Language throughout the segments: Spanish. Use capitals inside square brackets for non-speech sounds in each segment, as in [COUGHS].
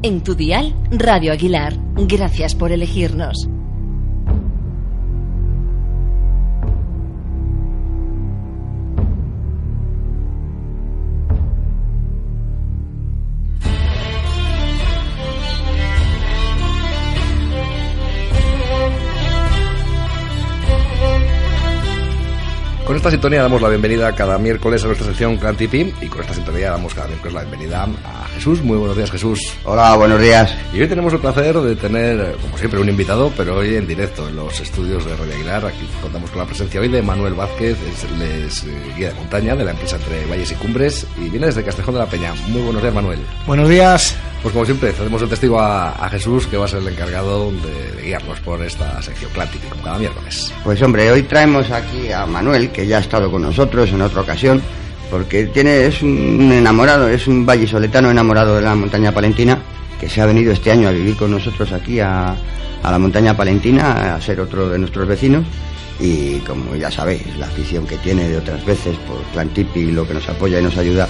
En tu dial, Radio Aguilar. Gracias por elegirnos. Esta sintonía damos la bienvenida cada miércoles a nuestra sección Clan Tipi y con esta sintonía damos cada miércoles la bienvenida a Jesús. Muy buenos días, Jesús. Hola, buenos días. Y hoy tenemos el placer de tener, como siempre, un invitado, pero hoy en directo en los estudios de Radio Aguilar. Aquí contamos con la presencia hoy de Manuel Vázquez, es, es, eh, guía de montaña de la empresa Entre Valles y Cumbres y viene desde Castejón de la Peña. Muy buenos días, Manuel. Buenos días. Pues como siempre, hacemos el testigo a, a Jesús, que va a ser el encargado de, de guiarnos por esta sección Tipi, como cada miércoles. Pues hombre, hoy traemos aquí a Manuel, que ya ha estado con nosotros en otra ocasión, porque tiene, es un enamorado, es un vallisoletano enamorado de la montaña palentina, que se ha venido este año a vivir con nosotros aquí a, a la montaña palentina, a ser otro de nuestros vecinos. Y como ya sabéis, la afición que tiene de otras veces por Clan Tipi, lo que nos apoya y nos ayuda,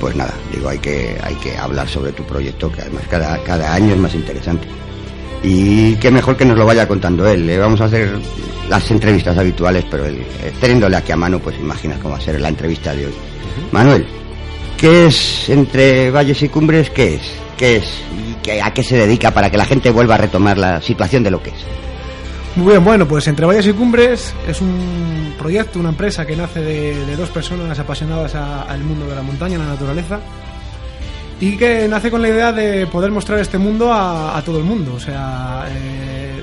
pues nada, digo, hay que, hay que hablar sobre tu proyecto, que además cada, cada año es más interesante. Y qué mejor que nos lo vaya contando él. Le vamos a hacer las entrevistas habituales, pero él, eh, teniéndole aquí a mano, pues imaginas cómo va a ser la entrevista de hoy. Manuel, ¿qué es entre valles y cumbres? ¿Qué es? ¿Qué es? ¿Y a qué se dedica para que la gente vuelva a retomar la situación de lo que es? Muy bien, bueno, pues Entre Valles y Cumbres es un proyecto, una empresa que nace de, dos personas apasionadas al mundo de la montaña, la naturaleza, y que nace con la idea de poder mostrar este mundo a, todo el mundo. O sea, eh,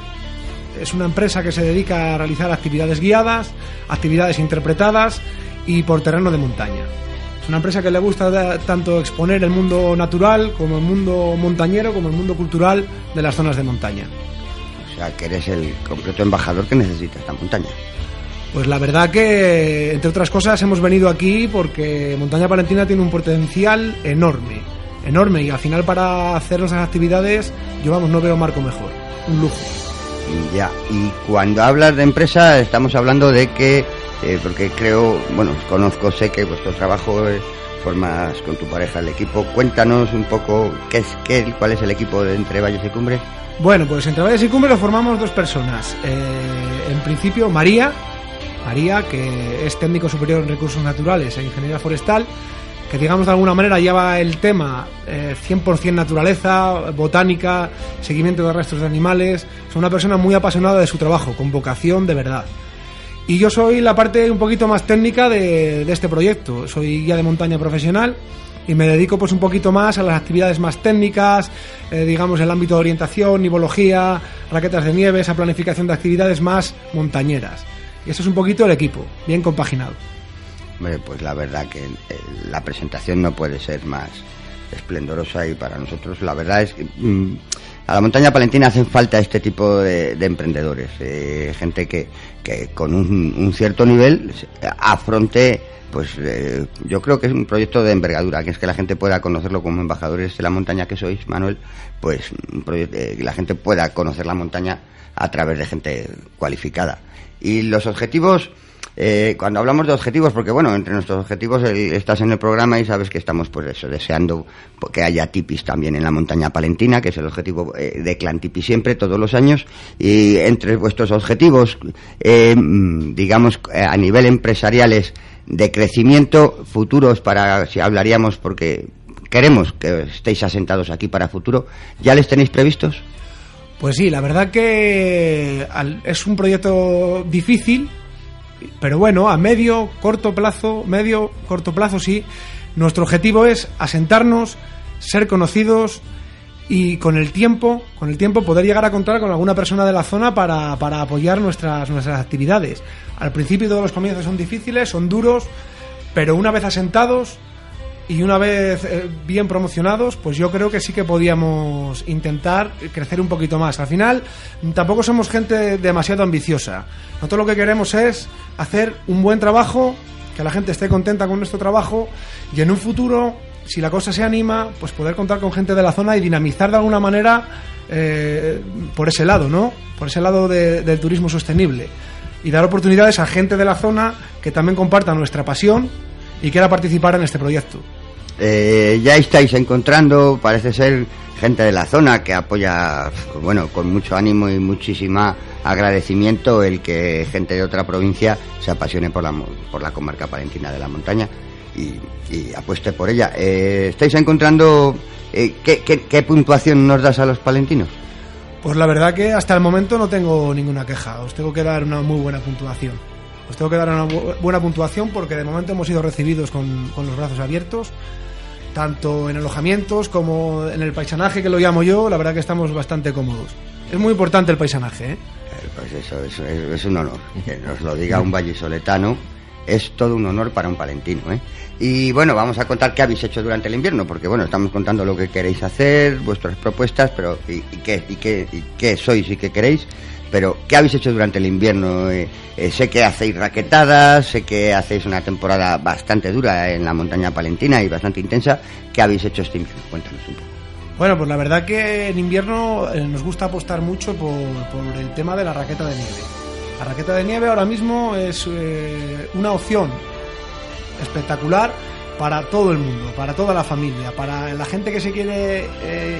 es una empresa que se dedica a realizar actividades guiadas, actividades interpretadas y por terreno de montaña. Es una empresa que le gusta tanto exponer el mundo natural como el mundo montañero, como el mundo cultural de las zonas de montaña. Sea, que eres el concreto embajador que necesita esta montaña. Pues la verdad que, entre otras cosas, hemos venido aquí porque Montaña Palentina tiene un potencial enorme, enorme, y al final para hacer nuestras actividades, yo vamos, no veo marco mejor, un lujo. Y Ya, y cuando hablas de empresa, estamos hablando de que, eh, porque creo, bueno, conozco, sé que vuestro trabajo eh, formas con tu pareja el equipo. Cuéntanos un poco qué es, qué, cuál es el equipo de Entre Valles y Cumbres. Bueno, pues entre Valles y Cumbres lo formamos dos personas. Eh, en principio, María, María, que es técnico superior en recursos naturales e ingeniería forestal, que digamos de alguna manera lleva el tema eh, 100% naturaleza, botánica, seguimiento de restos de animales. Es una persona muy apasionada de su trabajo, con vocación de verdad. Y yo soy la parte un poquito más técnica de, de este proyecto. Soy guía de montaña profesional y me dedico pues un poquito más a las actividades más técnicas, eh, digamos el ámbito de orientación, nivología, raquetas de nieve, esa planificación de actividades más montañeras. Y eso es un poquito el equipo, bien compaginado. Hombre, pues la verdad que eh, la presentación no puede ser más esplendorosa y para nosotros la verdad es que mm, a la montaña palentina hacen falta este tipo de, de emprendedores, eh, gente que, con un, un cierto nivel afronte, pues eh, yo creo que es un proyecto de envergadura, que es que la gente pueda conocerlo como embajadores de la montaña que sois, Manuel, pues un eh, la gente pueda conocer la montaña a través de gente cualificada. Y los objetivos, eh, cuando hablamos de objetivos, porque bueno, entre nuestros objetivos estás en el programa y sabes que estamos pues eso, deseando que haya tipis también en la montaña palentina, que es el objetivo eh, de Clan Tipi siempre, todos los años, y entre vuestros objetivos, eh, mm, digamos, eh, a nivel empresariales de crecimiento futuros para, si hablaríamos, porque queremos que estéis asentados aquí para futuro, ¿ya les tenéis previstos? Pues sí, la verdad que es un proyecto difícil, pero bueno, a medio, corto plazo, medio, corto plazo sí, nuestro objetivo es asentarnos, ser conocidos y con el tiempo, con el tiempo poder llegar a contar con alguna persona de la zona para, para apoyar nuestras, nuestras actividades. Al principio todos los comienzos son difíciles, son duros, pero una vez asentados y una vez eh, bien promocionados, pues yo creo que sí que podíamos intentar crecer un poquito más. Al final, tampoco somos gente demasiado ambiciosa. Nosotros lo que queremos es hacer un buen trabajo, que la gente esté contenta con nuestro trabajo y en un futuro, si la cosa se anima, pues poder contar con gente de la zona y dinamizar de alguna manera eh, por ese lado, ¿no? Por ese lado de- del turismo sostenible. Y dar oportunidades a gente de la zona que también comparta nuestra pasión y quiera participar en este proyecto. Eh, ya estáis encontrando, parece ser, gente de la zona que apoya, bueno, con mucho ánimo y muchísima agradecimiento el que gente de otra provincia se apasione por la, por la comarca palentina de la montaña y, y apueste por ella. Eh, ¿Estáis encontrando eh, ¿qué, qué, qué puntuación nos das a los palentinos? Pues la verdad que hasta el momento no tengo ninguna queja. Os tengo que dar una muy buena puntuación. Os tengo que dar una bu- buena puntuación porque de momento hemos sido recibidos con, con los brazos abiertos, tanto en alojamientos como en el paisanaje que lo llamo yo. La verdad que estamos bastante cómodos. Es muy importante el paisanaje, ¿eh? Eh, Pues eso, eso es, un honor. Que nos lo diga un vallisoletano es todo un honor para un palentino. ¿eh? Y bueno, vamos a contar qué habéis hecho durante el invierno, porque bueno, estamos contando lo que queréis hacer, vuestras propuestas, pero y qué, y, qué, y qué sois y qué queréis. Pero, ¿qué habéis hecho durante el invierno? Eh, eh, sé que hacéis raquetadas, sé que hacéis una temporada bastante dura en la montaña palentina y bastante intensa. ¿Qué habéis hecho este invierno? Cuéntanos un poco. Bueno, pues la verdad que en invierno eh, nos gusta apostar mucho por, el tema de la raqueta de nieve. La raqueta de nieve ahora mismo es una opción espectacular para todo el mundo, para toda la familia, para la gente que se quiere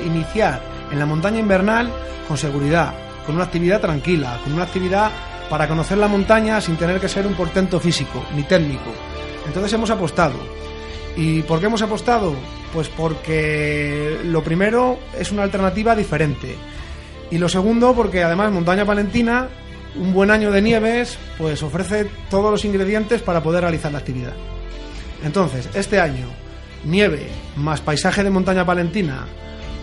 iniciar en la montaña invernal con seguridad, con una actividad tranquila, con una actividad para conocer la montaña sin tener que ser un portento físico ni técnico. Entonces hemos apostado. ¿Y por qué hemos apostado? Pues porque lo primero es una alternativa diferente. Y lo segundo, porque además Montaña Palentina, un buen año de nieves, pues ofrece todos los ingredientes para poder realizar la actividad. Entonces, este año, nieve más paisaje de montaña palentina,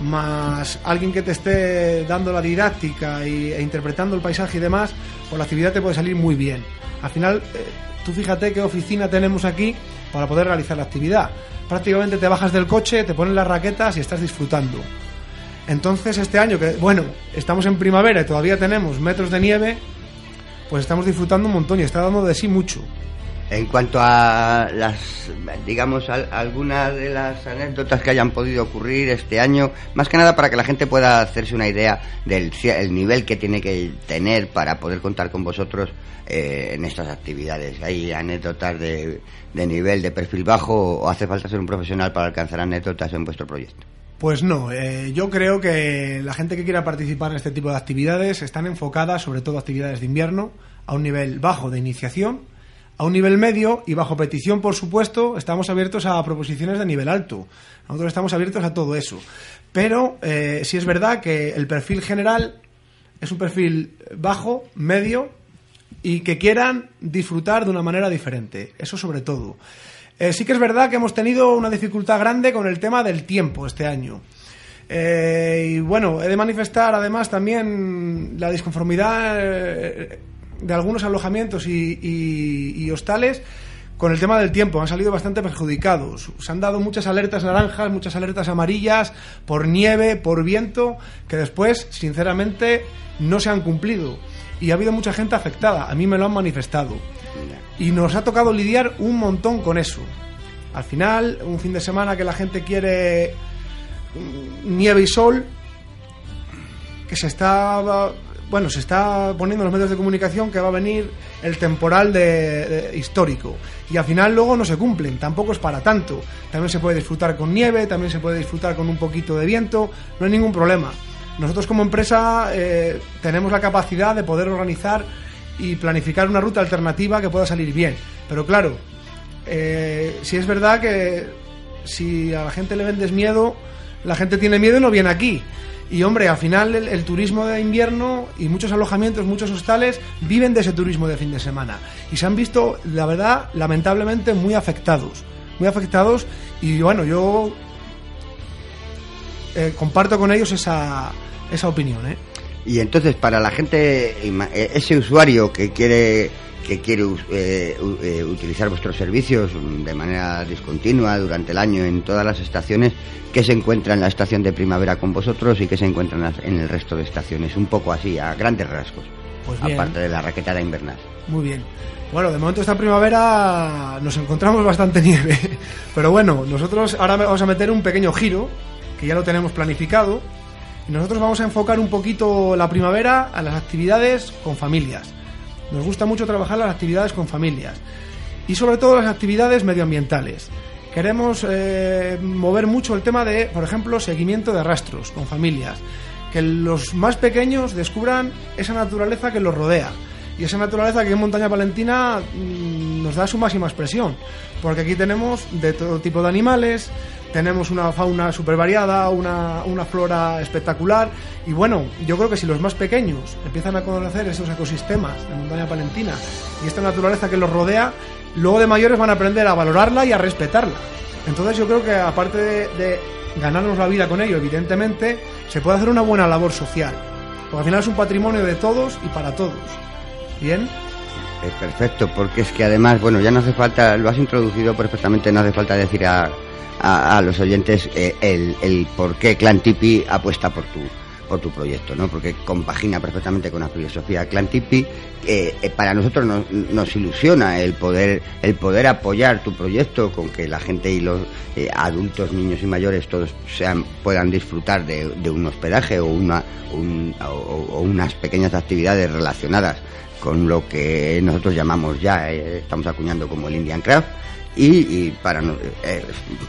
más alguien que te esté dando la didáctica y, e interpretando el paisaje y demás, pues la actividad te puede salir muy bien. Al final, eh, tú fíjate qué oficina tenemos aquí para poder realizar la actividad. Prácticamente te bajas del coche, te pones las raquetas y estás disfrutando. Entonces, este año, que bueno, estamos en primavera y todavía tenemos metros de nieve, pues estamos disfrutando un montón y está dando de sí mucho. En cuanto a las, digamos, al- algunas de las anécdotas que hayan podido ocurrir este año, más que nada para que la gente pueda hacerse una idea del el nivel que tiene que tener para poder contar con vosotros eh, en estas actividades. ¿Hay anécdotas de, de nivel, de perfil bajo o hace falta ser un profesional para alcanzar anécdotas en vuestro proyecto? Pues no, eh, yo creo que la gente que quiera participar en este tipo de actividades están enfocadas, sobre todo actividades de invierno, a un nivel bajo de iniciación, a un nivel medio y bajo petición, por supuesto, estamos abiertos a proposiciones de nivel alto. Nosotros estamos abiertos a todo eso. Pero eh, sí es verdad que el perfil general es un perfil bajo, medio y que quieran disfrutar de una manera diferente. Eso sobre todo. Eh, sí que es verdad que hemos tenido una dificultad grande con el tema del tiempo este año. Eh, y bueno, he de manifestar además también la disconformidad de algunos alojamientos y, y- hostales con el tema del tiempo. Han salido bastante perjudicados. Se han dado muchas alertas naranjas, muchas alertas amarillas por nieve, por viento, que después, sinceramente, no se han cumplido. Y ha habido mucha gente afectada. A mí me lo han manifestado. Y nos ha tocado lidiar un montón con eso. Al final, un fin de semana que la gente quiere mm, nieve y sol, que se está bueno se está poniendo en los medios de comunicación que va a venir el temporal de, histórico. Y al final luego no se cumplen tampoco es para tanto. También se puede disfrutar con nieve también se puede disfrutar con un poquito de viento no hay ningún problema. Nosotros como empresa eh, tenemos la capacidad de poder organizar y planificar una ruta alternativa que pueda salir bien. Pero claro eh, si es verdad que si a la gente le vendes miedo, la gente tiene miedo y no viene aquí. Y hombre, al final el, el turismo de invierno y muchos alojamientos, muchos hostales viven de ese turismo de fin de semana. Y se han visto, la verdad, lamentablemente muy afectados. Muy afectados y bueno, yo eh, comparto con ellos esa, esa opinión. ¿eh? Y entonces, para la gente, eh, ese usuario que quiere que quiere eh, eh, utilizar vuestros servicios de manera discontinua durante el año en todas las estaciones, que se encuentra en la estación de primavera con vosotros y que se encuentra en, el resto de estaciones. Un poco así, a grandes rasgos. Pues aparte de la raquetada invernal. Muy bien. Bueno, de momento esta primavera nos encontramos bastante [LAUGHS] nieve. Pero bueno, nosotros ahora vamos a meter un pequeño giro, que ya lo tenemos planificado. Y nosotros vamos a enfocar un poquito la primavera a las actividades con familias. Nos gusta mucho trabajar las actividades con familias. Y sobre todo las actividades medioambientales. Queremos eh, mover mucho el tema de, por ejemplo, seguimiento de rastros con familias. Que los más pequeños descubran esa naturaleza que los rodea. Y esa naturaleza que en Montaña Palentina mm, nos da su máxima expresión. Porque aquí tenemos de todo tipo de animales, tenemos una fauna súper variada, una, una flora espectacular. Y bueno, yo creo que si los más pequeños empiezan a conocer esos ecosistemas de Montaña Palentina y esta naturaleza que los rodea, luego de mayores van a aprender a valorarla y a respetarla. Entonces yo creo que aparte de, de ganarnos la vida con ello, evidentemente, se puede hacer una buena labor social. Porque al final es un patrimonio de todos y para todos. ¿Bien? Es perfecto, porque es que además, bueno, ya no hace falta, lo has introducido perfectamente, no hace falta decir a, a, los oyentes eh, el, el por qué Clan Tipi apuesta por tu, por tu proyecto, ¿no? Porque compagina perfectamente con la filosofía Clan Tipi. Eh, eh, para nosotros nos, nos ilusiona el poder, el poder apoyar tu proyecto con que la gente y los eh, adultos, niños y mayores todos sean, puedan disfrutar de, un hospedaje o, una, un- o unas pequeñas actividades relacionadas con lo que nosotros llamamos ya, eh, estamos acuñando como el Indian Craft, y, para eh,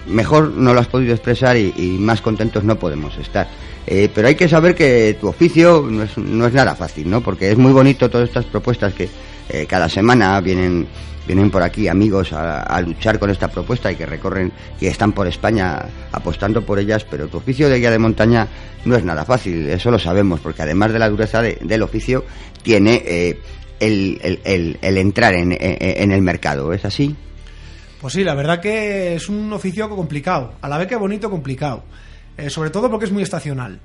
mejor no lo has podido expresar y, más contentos no podemos estar. Eh, pero hay que saber que tu oficio no es, no es nada fácil, ¿no? Porque es muy bonito todas estas propuestas que eh, cada semana vienen vienen por aquí amigos a, a luchar con esta propuesta y que recorren y están por España apostando por ellas, pero tu oficio de guía de montaña no es nada fácil, eso lo sabemos, porque además de la dureza de- del oficio, tiene el, el- el- el entrar en, en- en el mercado, ¿es así? Pues sí, la verdad que es un oficio complicado, a la vez que bonito, complicado. Eh, sobre todo porque es muy estacional.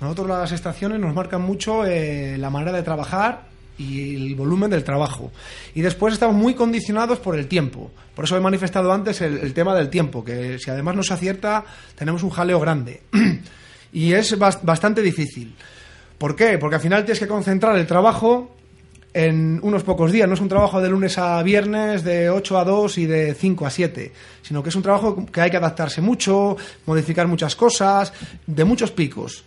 Nosotros las estaciones nos marcan mucho eh, la manera de trabajar y el volumen del trabajo. Y después estamos muy condicionados por el tiempo. Por eso he manifestado antes el, tema del tiempo, que si además no se acierta, tenemos un jaleo grande. [CLEARS THROAT] y es bas- bastante difícil. ¿Por qué? Porque al final tienes que concentrar el trabajo en unos pocos días. No es un trabajo de lunes a viernes, de 8 a 2 y de 5 a 7, sino que es un trabajo que hay que adaptarse mucho, modificar muchas cosas, de muchos picos.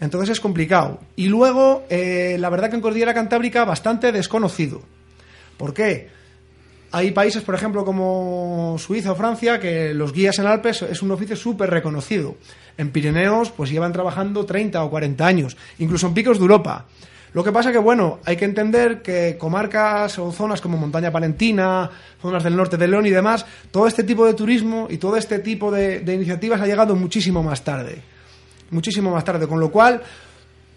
Entonces es complicado. Y luego, eh, la verdad que en Cordillera Cantábrica bastante desconocido. ¿Por qué? Hay países, por ejemplo, como Suiza o Francia, que los guías en Alpes es un oficio súper reconocido. En Pirineos, pues llevan trabajando 30 o 40 años, incluso en picos de Europa. Lo que pasa que, bueno, hay que entender que comarcas o zonas como Montaña Palentina, zonas del norte de León y demás, todo este tipo de turismo y todo este tipo de, iniciativas ha llegado muchísimo más tarde. Muchísimo más tarde, con lo cual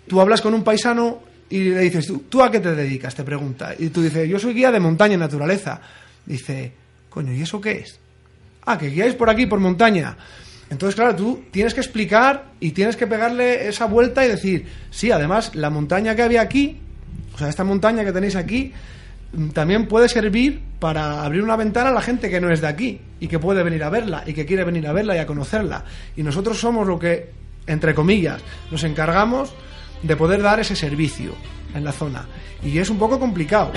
tú hablas con un paisano y le dices, ¿tú, ¿tú a qué te dedicas? Te pregunta. Y tú dices, yo soy guía de montaña y naturaleza. Dice, coño, ¿y eso qué es? Ah, que guiáis por aquí, por montaña. Entonces, claro, tú tienes que explicar y tienes que pegarle esa vuelta y decir, sí, además, la montaña que había aquí, o sea, esta montaña que tenéis aquí, mm, también puede servir para abrir una ventana a la gente que no es de aquí y que puede venir a verla y que quiere venir a verla y a conocerla. Y nosotros somos lo que, entre comillas, nos encargamos de poder dar ese servicio en la zona. Y es un poco complicado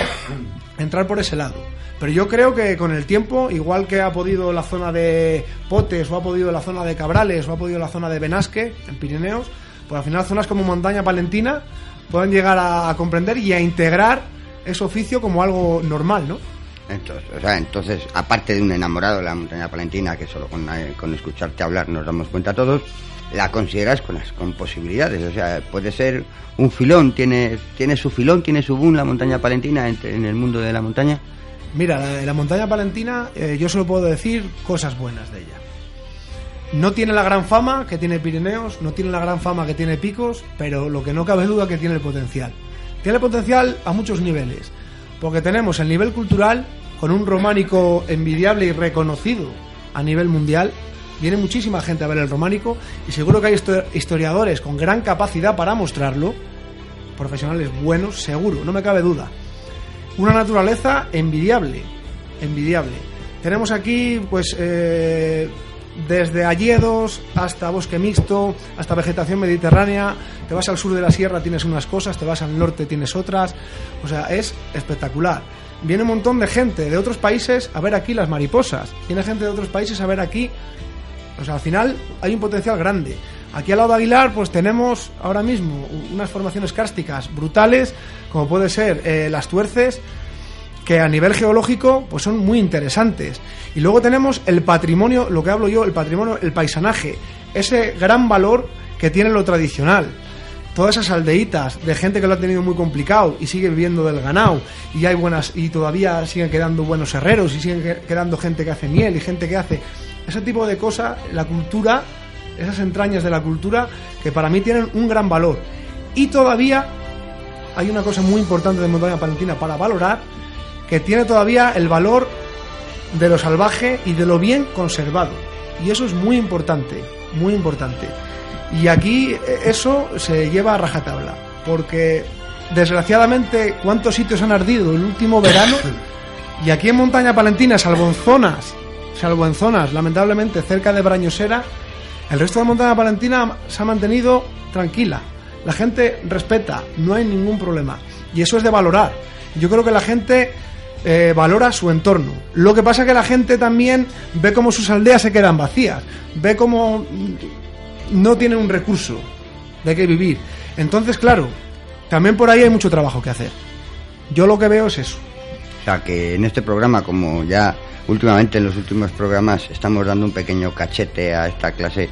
entrar por ese lado. Pero yo creo que con el tiempo, igual que ha podido la zona de Potes, o ha podido la zona de Cabrales, o ha podido la zona de Benasque, en Pirineos, pues al final zonas como Montaña Palentina pueden llegar a, comprender y a integrar ese oficio como algo normal, ¿no? Entonces, o sea, entonces, aparte de un enamorado de la montaña palentina, que solo con, eh, con escucharte hablar nos damos cuenta todos, la consideras con, las- posibilidades. O sea, puede ser un filón, tiene, tiene su filón, tiene su boom la montaña palentina en, el mundo de la montaña. Mira, la, la montaña palentina, eh, yo solo puedo decir cosas buenas de ella. No tiene la gran fama que tiene Pirineos, no tiene la gran fama que tiene Picos, pero lo que no cabe duda que tiene el potencial. Tiene el potencial a muchos niveles, porque tenemos el nivel cultural, con un románico envidiable y reconocido a nivel mundial. Viene muchísima gente a ver el románico y seguro que hay histo- historiadores con gran capacidad para mostrarlo, profesionales buenos, seguro, no me cabe duda. una naturaleza envidiable, envidiable. Tenemos aquí, pues, eh, desde alledos hasta bosque mixto, hasta vegetación mediterránea. Te vas al sur de la sierra, tienes unas cosas, te vas al norte, tienes otras. O sea, es espectacular. Viene un montón de gente de otros países a ver aquí las mariposas. Viene gente de otros países a ver aquí. O sea, al final hay un potencial grande. Aquí al lado de Aguilar, pues tenemos ahora mismo unas formaciones kársticas brutales, como puede ser eh, las tuerces, que a nivel geológico pues son muy interesantes. Y luego tenemos el patrimonio, lo que hablo yo, el patrimonio, el paisanaje, ese gran valor que tiene lo tradicional. Todas esas aldeitas de gente que lo ha tenido muy complicado y sigue viviendo del ganado y hay buenas y todavía siguen quedando buenos herreros y siguen que- quedando gente que hace miel y gente que hace ese tipo de cosas, la cultura, esas entrañas de la cultura que para mí tienen un gran valor. Y todavía hay una cosa muy importante de Montaña Palentina para valorar, que tiene todavía el valor de lo salvaje y de lo bien conservado. Y eso es muy importante, muy importante. Y aquí eh, eso se lleva a rajatabla, porque desgraciadamente cuántos sitios han ardido el último verano [COUGHS] y aquí en Montaña Palentina, salvo en zonas, salvo en zonas, lamentablemente cerca de Brañosera, el resto de Montaña Palentina se ha mantenido tranquila. La gente respeta, no hay ningún problema. Y eso es de valorar. Yo creo que la gente eh, valora su entorno. Lo que pasa es que la gente también ve cómo sus aldeas se quedan vacías, ve cómo no tienen un recurso de qué vivir. Entonces, claro, también por ahí hay mucho trabajo que hacer. Yo lo que veo es eso. O sea, que en este programa, como ya últimamente en los últimos programas estamos dando un pequeño cachete a esta clase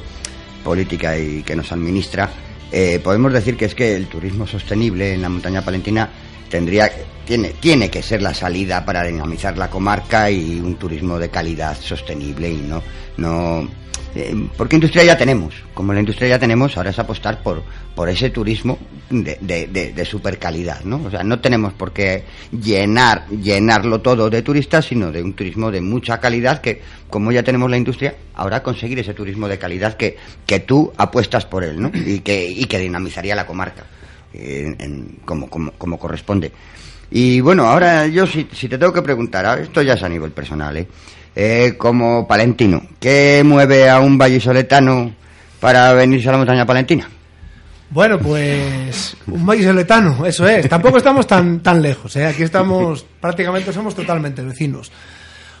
política y que nos administra, eh, podemos decir que es que el turismo sostenible en la montaña palentina tendría tiene tiene que ser la salida para dinamizar la comarca y un turismo de calidad sostenible y no no eh, porque industria ya tenemos como la industria ya tenemos ahora es apostar por por ese turismo de, de, super calidad no o sea no tenemos por qué llenar llenarlo todo de turistas sino de un turismo de mucha calidad que como ya tenemos la industria ahora conseguir ese turismo de calidad que que tú apuestas por él no y que y que dinamizaría la comarca en- en- como, como, como corresponde. Y bueno, ahora yo si, si te tengo que preguntar, ahora esto ya es a nivel personal, ¿eh? Eh, como palentino, ¿qué mueve a un vallisoletano para venirse a la montaña palentina? Bueno, pues un vallisoletano, eso es. Tampoco estamos tan, tan lejos, ¿eh? Aquí estamos, [LAUGHS] prácticamente somos totalmente vecinos.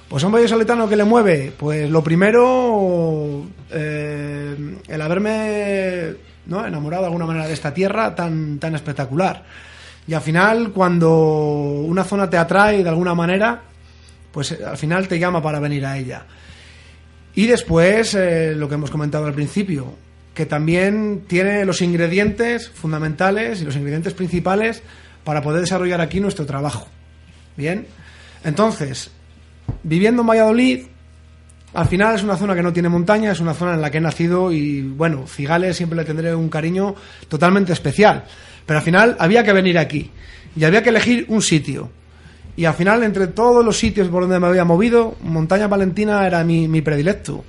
Pues a un vallisoletano que le mueve, pues lo primero, eh, el haberme ¿no? enamorado de alguna manera de esta tierra tan, tan espectacular. Y al final, cuando una zona te atrae de alguna manera, pues eh, al final te llama para venir a ella. Y después, eh, lo que hemos comentado al principio, que también tiene los ingredientes fundamentales y los ingredientes principales para poder desarrollar aquí nuestro trabajo. Bien, entonces, viviendo en Valladolid, al final es una zona que no tiene montaña, es una zona en la que he nacido y, bueno, Cigales siempre le tendré un cariño totalmente especial. Pero al final había que venir aquí y había que elegir un sitio. Y al final, entre todos los sitios por donde me había movido, Montaña Valentina era mi, predilecto.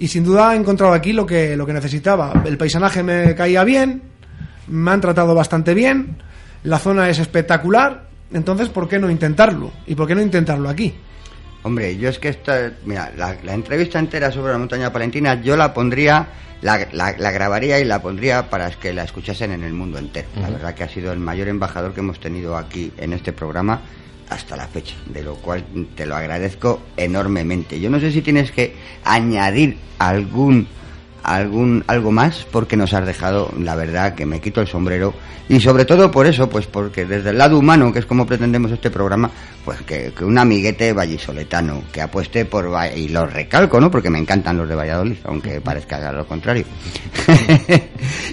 Y sin duda he encontrado aquí lo que, lo que necesitaba. El paisanaje me caía bien, me han tratado bastante bien, la zona es espectacular, entonces ¿por qué no intentarlo? ¿Y por qué no intentarlo aquí? Hombre, yo es que esta, mira, la, la entrevista entera sobre la montaña palentina yo la pondría, la, la- la grabaría y la pondría para que la escuchasen en el mundo entero. La verdad que ha sido el mayor embajador que hemos tenido aquí en este programa hasta la fecha, de lo cual te lo agradezco enormemente. Yo no sé si tienes que añadir algún algún algo más porque nos has dejado la verdad que me quito el sombrero. Y sobre todo por eso pues porque desde el lado humano que es como pretendemos este programa pues que, que un amiguete vallisoletano que apueste por y lo recalco no porque me encantan los de Valladolid aunque parezca lo contrario. [LAUGHS]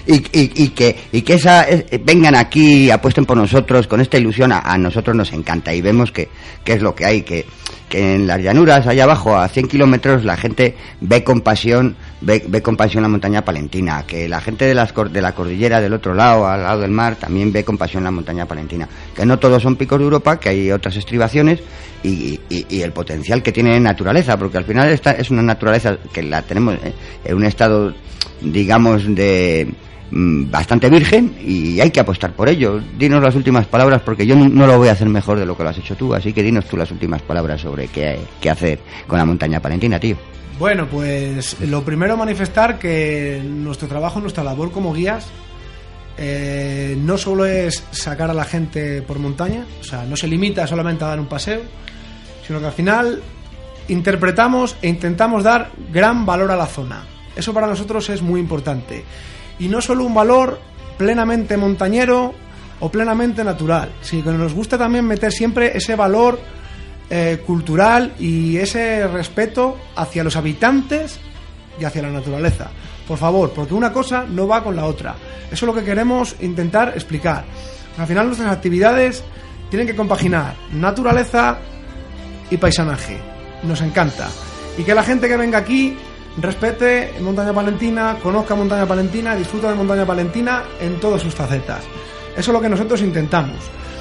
Y, y- y que y que esa eh, vengan aquí apuesten por nosotros con esta ilusión a, a nosotros nos encanta y vemos que, que es lo que hay que que en las llanuras allá abajo a 100 kilómetros la gente ve con pasión ve, ve con pasión la montaña palentina que la gente de las de la cordillera del otro lado al lado del mar también ve con pasión la montaña palentina. Que no todos son picos de Europa que hay otras estribaciones y, y- el potencial que tiene en naturaleza porque al final esta es una naturaleza que la tenemos eh, en un estado digamos de bastante virgen y hay que apostar por ello. Dinos las últimas palabras porque yo no, lo voy a hacer mejor de lo que lo has hecho tú, así que dinos tú las últimas palabras sobre qué, qué hacer con la montaña palentina, tío. Bueno, pues lo primero manifestar que nuestro trabajo, nuestra labor como guías, eh, no solo es sacar a la gente por montaña, o sea, no se limita solamente a dar un paseo, sino que al final interpretamos e intentamos dar gran valor a la zona. Eso para nosotros es muy importante. Y no solo un valor plenamente montañero o plenamente natural, sino que nos gusta también meter siempre ese valor eh, cultural y ese respeto hacia los habitantes y hacia la naturaleza. Por favor, porque una cosa no va con la otra. Eso es lo que queremos intentar explicar. Al final nuestras actividades tienen que compaginar naturaleza y paisanaje. Nos encanta. Y que la gente que venga aquí respete Montaña Palentina, conozca Montaña Palentina, disfruta de Montaña Palentina en todas sus facetas. Eso es lo que nosotros intentamos.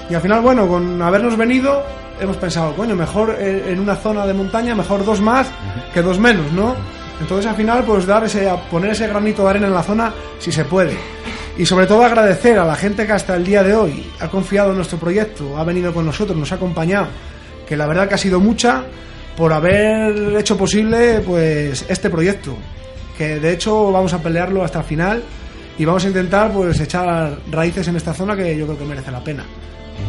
Y al final, bueno, con habernos venido, hemos pensado, coño, mejor en una zona de montaña, mejor dos más que dos menos, ¿no? Entonces al final, pues dar ese, poner ese granito de arena en la zona si se puede. Y sobre todo agradecer a la gente que hasta el día de hoy ha confiado en nuestro proyecto, ha venido con nosotros, nos ha acompañado, que la verdad que ha sido mucha por haber hecho posible pues este proyecto, que de hecho vamos a pelearlo hasta el final y vamos a intentar pues echar raíces en esta zona que yo creo que merece la pena.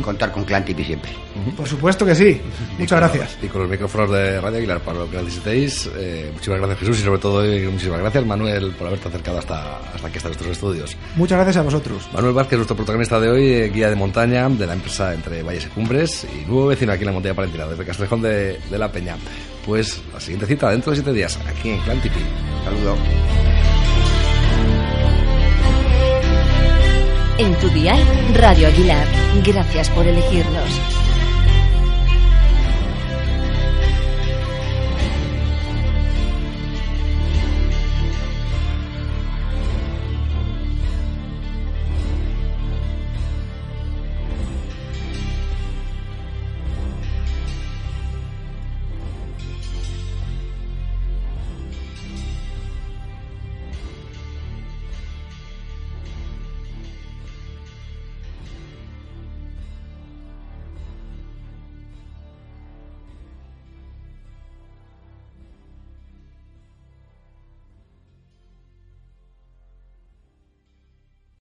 Contar con Clan Tipi siempre. Por supuesto que sí. Muchas gracias. Y con los micrófonos de Radio Aguilar para lo que necesitéis. Eh, muchísimas gracias Jesús y sobre todo eh, muchísimas gracias Manuel por haberte acercado hasta, hasta aquí, hasta nuestros estudios. Muchas gracias a vosotros. Manuel Vázquez, nuestro protagonista de hoy, eh, guía de montaña de la empresa Entre Valles y Cumbres y nuevo vecino aquí en la montaña palentina, desde Castrejón de, de la Peña. Pues la siguiente cita dentro de siete días, aquí en Clan Tipi. Saludo. En tu dial, Radio Aguilar. Gracias por elegirnos.